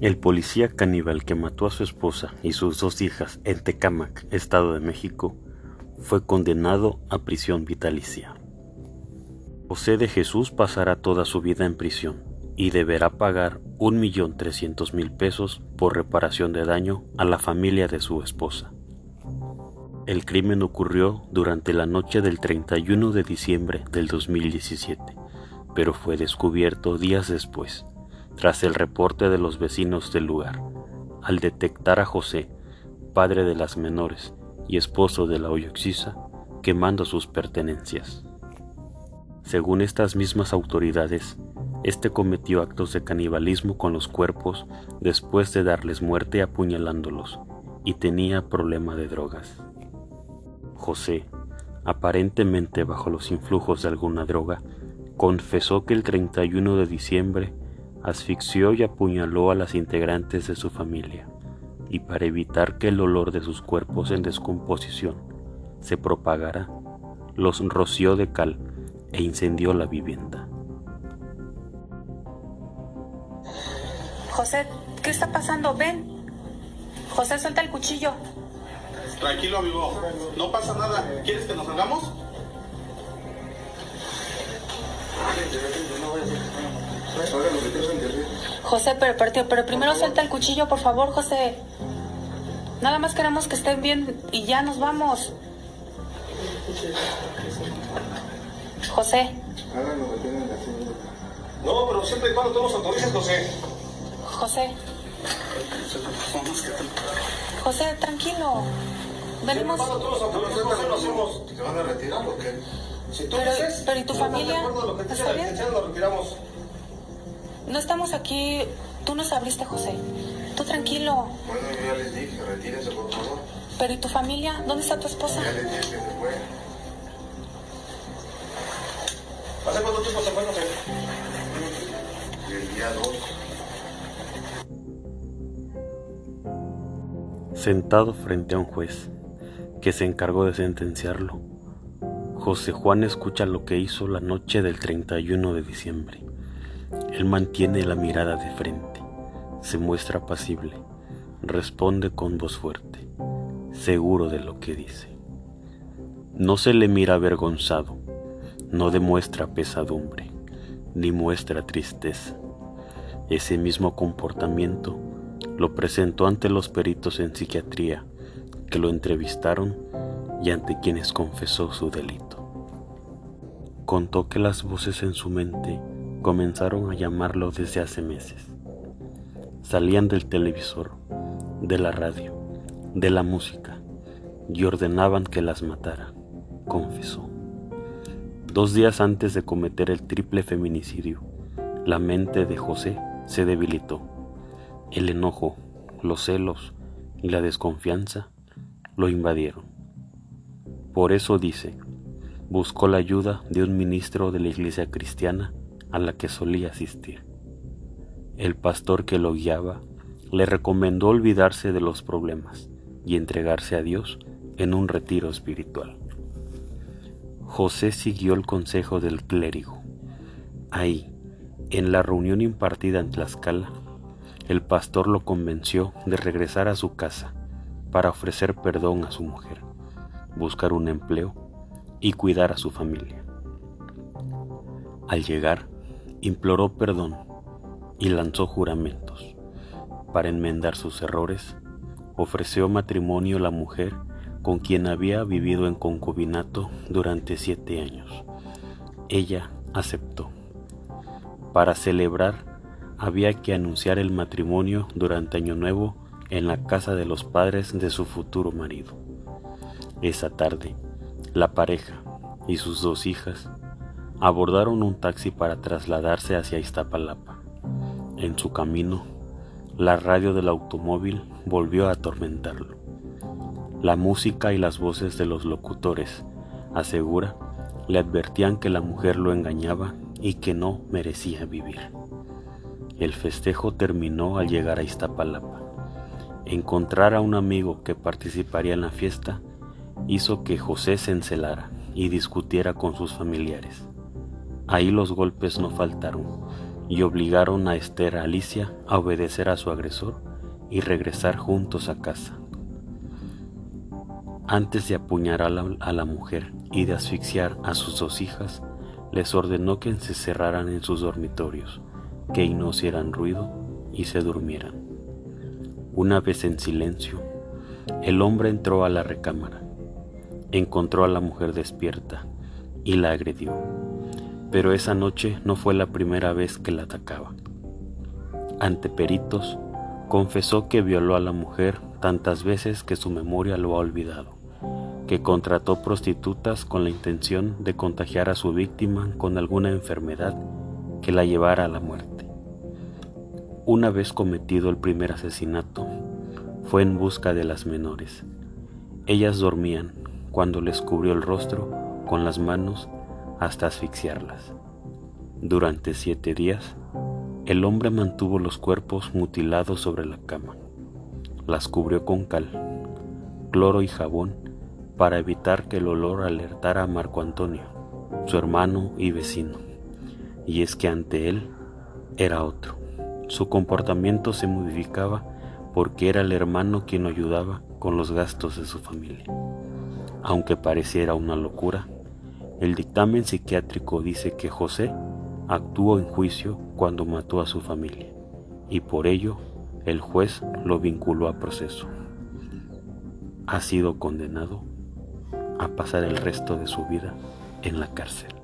El policía caníbal que mató a su esposa y sus dos hijas en Tecámac, Estado de México, fue condenado a prisión vitalicia. José de Jesús pasará toda su vida en prisión y deberá pagar un millón trescientos mil pesos por reparación de daño a la familia de su esposa. El crimen ocurrió durante la noche del 31 de diciembre del 2017, pero fue descubierto días después, tras el reporte de los vecinos del lugar, al detectar a José, padre de las menores y esposo de la Oyoxisa, quemando sus pertenencias. Según estas mismas autoridades, este cometió actos de canibalismo con los cuerpos después de darles muerte apuñalándolos y tenía problema de drogas. José, aparentemente bajo los influjos de alguna droga, confesó que el 31 de diciembre asfixió y apuñaló a las integrantes de su familia, y para evitar que el olor de sus cuerpos en descomposición se propagara, los roció de cal e incendió la vivienda. José, ¿qué está pasando? Ven. José, suelta el cuchillo. Tranquilo, amigo. No pasa nada. ¿Quieres que nos salgamos? José, pero, pero, pero primero suelta el cuchillo, por favor, José. Nada más queremos que estén bien y ya nos vamos. José. No, pero siempre y cuando tú nos autorices, José. José. José, tranquilo. Venimos. Lo hacemos. ¿Te van a retirar o qué? Si tú Pero- dices, pero ¿y tu de familia? acuerdo a lo que te ¿Está diga la bien? licenciada, lo retiramos. No estamos aquí. Tú nos abriste, José. Tú tranquilo. Bueno, yo ya les dije, retírense, por favor. Pero ¿y tu familia? ¿Dónde está tu esposa? Ya les dije que se fue. ¿Hace cuánto tiempo se fue, José? El día 2. Sentado frente a un juez que se encargó de sentenciarlo, José Juan escucha lo que hizo la noche del 31 de diciembre. Él mantiene la mirada de frente, se muestra pasible, responde con voz fuerte, seguro de lo que dice. No se le mira avergonzado, no demuestra pesadumbre, ni muestra tristeza. Ese mismo comportamiento lo presentó ante los peritos en psiquiatría que lo entrevistaron y ante quienes confesó su delito. Contó que las voces en su mente comenzaron a llamarlo desde hace meses. Salían del televisor, de la radio, de la música y ordenaban que las matara, confesó. Dos días antes de cometer el triple feminicidio, la mente de José se debilitó. El enojo, los celos y la desconfianza lo invadieron. Por eso dice, buscó la ayuda de un ministro de la iglesia cristiana a la que solía asistir. El pastor que lo guiaba le recomendó olvidarse de los problemas y entregarse a Dios en un retiro espiritual. José siguió el consejo del clérigo. Ahí, en la reunión impartida en Tlaxcala, el pastor lo convenció de regresar a su casa para ofrecer perdón a su mujer, buscar un empleo y cuidar a su familia. Al llegar, imploró perdón y lanzó juramentos. Para enmendar sus errores, ofreció matrimonio a la mujer con quien había vivido en concubinato durante siete años. Ella aceptó. Para celebrar, había que anunciar el matrimonio durante Año Nuevo en la casa de los padres de su futuro marido. Esa tarde, la pareja y sus dos hijas abordaron un taxi para trasladarse hacia Iztapalapa. En su camino, la radio del automóvil volvió a atormentarlo. La música y las voces de los locutores, asegura, le advertían que la mujer lo engañaba y que no merecía vivir. El festejo terminó al llegar a Iztapalapa. Encontrar a un amigo que participaría en la fiesta hizo que José se encelara y discutiera con sus familiares. Ahí los golpes no faltaron y obligaron a Esther a Alicia a obedecer a su agresor y regresar juntos a casa. Antes de apuñalar a la mujer y de asfixiar a sus dos hijas, les ordenó que se cerraran en sus dormitorios, que no hicieran ruido y se durmieran. Una vez en silencio, el hombre entró a la recámara, encontró a la mujer despierta y la agredió, pero esa noche no fue la primera vez que la atacaba. Ante peritos, confesó que violó a la mujer tantas veces que su memoria lo ha olvidado que contrató prostitutas con la intención de contagiar a su víctima con alguna enfermedad que la llevara a la muerte. Una vez cometido el primer asesinato, fue en busca de las menores. Ellas dormían cuando les cubrió el rostro con las manos hasta asfixiarlas. Durante siete días, el hombre mantuvo los cuerpos mutilados sobre la cama. Las cubrió con cal, cloro y jabón para evitar que el olor alertara a Marco Antonio, su hermano y vecino. Y es que ante él era otro. Su comportamiento se modificaba porque era el hermano quien lo ayudaba con los gastos de su familia. Aunque pareciera una locura, el dictamen psiquiátrico dice que José actuó en juicio cuando mató a su familia y por ello el juez lo vinculó a proceso. Ha sido condenado a pasar el resto de su vida en la cárcel.